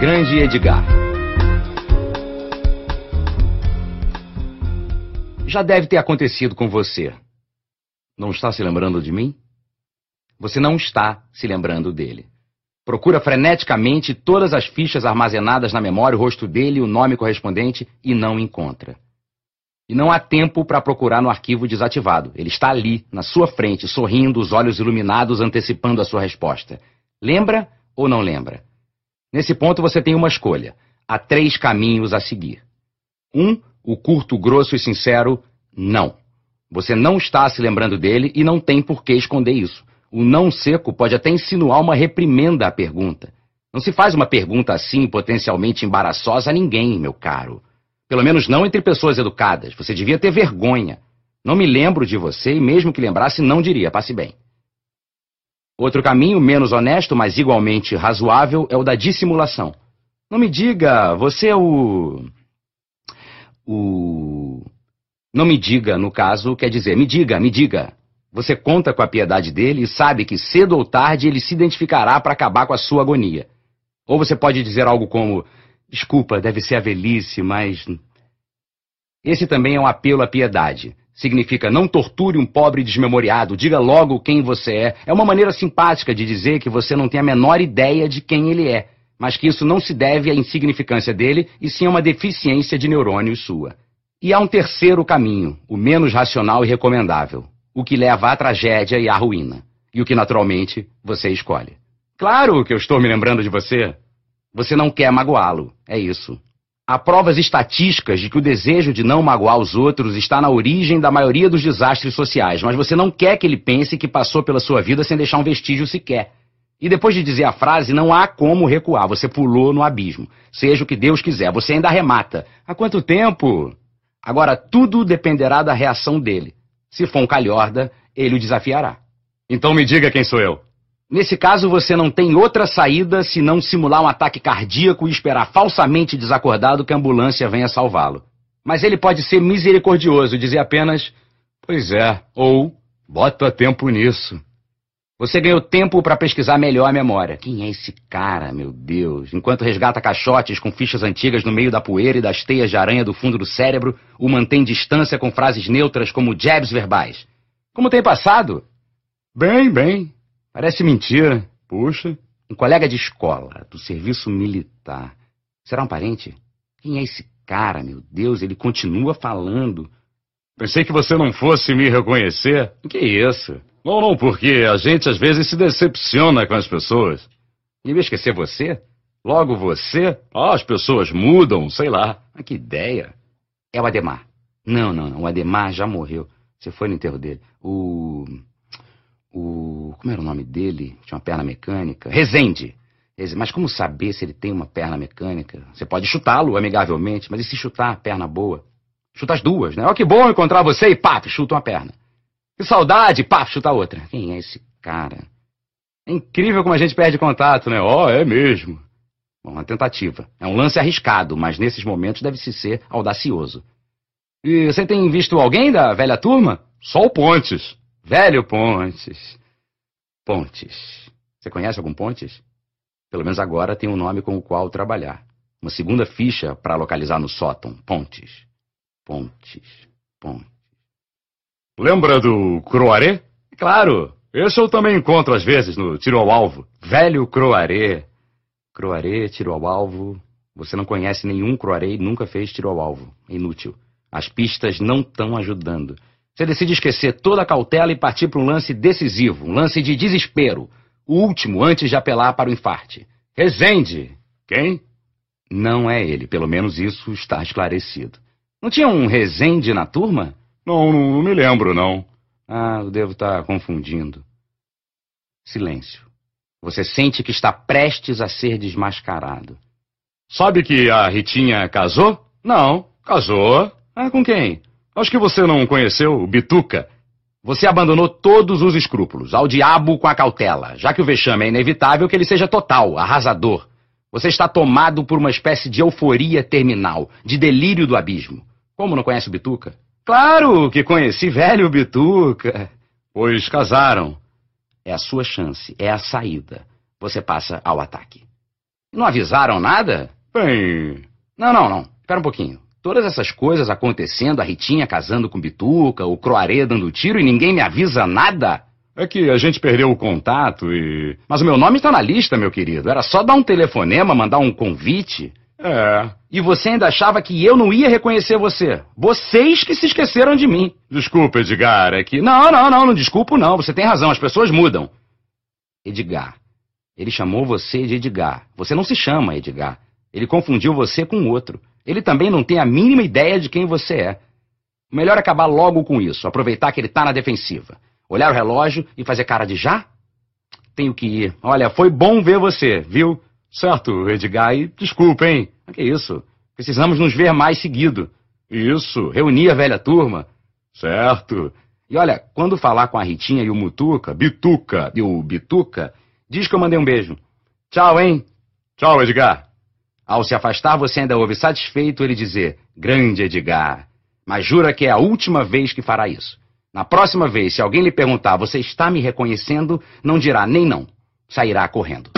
Grande Edgar. Já deve ter acontecido com você. Não está se lembrando de mim? Você não está se lembrando dele. Procura freneticamente todas as fichas armazenadas na memória, o rosto dele, o nome correspondente e não encontra. E não há tempo para procurar no arquivo desativado. Ele está ali, na sua frente, sorrindo, os olhos iluminados, antecipando a sua resposta. Lembra ou não lembra? Nesse ponto você tem uma escolha. Há três caminhos a seguir. Um, o curto, grosso e sincero, não. Você não está se lembrando dele e não tem por que esconder isso. O não seco pode até insinuar uma reprimenda à pergunta. Não se faz uma pergunta assim potencialmente embaraçosa a ninguém, meu caro. Pelo menos não entre pessoas educadas. Você devia ter vergonha. Não me lembro de você e mesmo que lembrasse, não diria, passe bem. Outro caminho, menos honesto, mas igualmente razoável, é o da dissimulação. Não me diga, você é o. O. Não me diga, no caso, quer dizer, me diga, me diga. Você conta com a piedade dele e sabe que cedo ou tarde ele se identificará para acabar com a sua agonia. Ou você pode dizer algo como: Desculpa, deve ser a velhice, mas. Esse também é um apelo à piedade. Significa não torture um pobre desmemoriado, diga logo quem você é. É uma maneira simpática de dizer que você não tem a menor ideia de quem ele é, mas que isso não se deve à insignificância dele e sim a uma deficiência de neurônios sua. E há um terceiro caminho, o menos racional e recomendável, o que leva à tragédia e à ruína, e o que naturalmente você escolhe. Claro que eu estou me lembrando de você. Você não quer magoá-lo, é isso. Há provas estatísticas de que o desejo de não magoar os outros está na origem da maioria dos desastres sociais, mas você não quer que ele pense que passou pela sua vida sem deixar um vestígio sequer. E depois de dizer a frase, não há como recuar, você pulou no abismo. Seja o que Deus quiser, você ainda arremata. Há quanto tempo? Agora, tudo dependerá da reação dele. Se for um calhorda, ele o desafiará. Então me diga quem sou eu. Nesse caso, você não tem outra saída senão simular um ataque cardíaco e esperar falsamente desacordado que a ambulância venha salvá-lo. Mas ele pode ser misericordioso e dizer apenas: Pois é, ou bota tempo nisso. Você ganhou tempo para pesquisar melhor a memória. Quem é esse cara, meu Deus? Enquanto resgata caixotes com fichas antigas no meio da poeira e das teias de aranha do fundo do cérebro, o mantém distância com frases neutras como jabs verbais. Como tem passado? Bem, bem. Parece mentira. Puxa. Um colega de escola, do serviço militar. Será um parente? Quem é esse cara, meu Deus? Ele continua falando. Pensei que você não fosse me reconhecer. Que isso? Não, não, porque a gente às vezes se decepciona com as pessoas. E me esquecer você? Logo você? Ah, as pessoas mudam, sei lá. Ah, que ideia. É o Ademar. Não, não, não. O Ademar já morreu. Você foi no enterro dele. O. O. Como era o nome dele? Tinha uma perna mecânica. Rezende. Mas como saber se ele tem uma perna mecânica? Você pode chutá-lo amigavelmente, mas e se chutar a perna boa? Chuta as duas, né? Ó, que bom encontrar você e pá, chuta uma perna. Que saudade, pá, chuta a outra. Quem é esse cara? É incrível como a gente perde contato, né? Ó, oh, é mesmo. Bom, uma tentativa. É um lance arriscado, mas nesses momentos deve-se ser audacioso. E você tem visto alguém da velha turma? Só o Pontes. Velho Pontes. Pontes. Você conhece algum Pontes? Pelo menos agora tem um nome com o qual trabalhar. Uma segunda ficha para localizar no sótão. Pontes. Pontes. Pontes. Lembra do Croaré? Claro. Esse eu também encontro às vezes no tiro ao alvo. Velho Croaré. Croaré, tiro ao alvo. Você não conhece nenhum Croaré e nunca fez tiro ao alvo. Inútil. As pistas não estão ajudando. Você decide esquecer toda a cautela e partir para um lance decisivo, um lance de desespero. O último antes de apelar para o infarte. Resende. Quem? Não é ele, pelo menos isso está esclarecido. Não tinha um Resende na turma? Não, não, não me lembro, não. Ah, eu devo estar confundindo. Silêncio. Você sente que está prestes a ser desmascarado. Sabe que a Ritinha casou? Não, casou. Ah, com quem? Acho que você não conheceu o Bituca. Você abandonou todos os escrúpulos, ao diabo com a cautela, já que o vexame é inevitável que ele seja total, arrasador. Você está tomado por uma espécie de euforia terminal, de delírio do abismo. Como não conhece o Bituca? Claro que conheci velho Bituca. Pois casaram. É a sua chance, é a saída. Você passa ao ataque. Não avisaram nada? Bem. Não, não, não. Espera um pouquinho. Todas essas coisas acontecendo, a Ritinha casando com Bituca, o Croaré dando tiro e ninguém me avisa nada? É que a gente perdeu o contato e. Mas o meu nome está na lista, meu querido. Era só dar um telefonema, mandar um convite. É. E você ainda achava que eu não ia reconhecer você. Vocês que se esqueceram de mim. Desculpa, Edgar, é que. Não, não, não, não desculpo não. Você tem razão, as pessoas mudam. Edgar. Ele chamou você de Edgar. Você não se chama Edgar. Ele confundiu você com outro. Ele também não tem a mínima ideia de quem você é. Melhor é acabar logo com isso, aproveitar que ele tá na defensiva. Olhar o relógio e fazer cara de já? Tenho que ir. Olha, foi bom ver você, viu? Certo, Edgar, e desculpa, hein? Que isso? Precisamos nos ver mais seguido. Isso. Reunir a velha turma. Certo. E olha, quando falar com a Ritinha e o Mutuca, Bituca e o Bituca, diz que eu mandei um beijo. Tchau, hein? Tchau, Edgar. Ao se afastar, você ainda ouve satisfeito ele dizer: Grande Edgar. Mas jura que é a última vez que fará isso. Na próxima vez, se alguém lhe perguntar, você está me reconhecendo, não dirá nem não. Sairá correndo.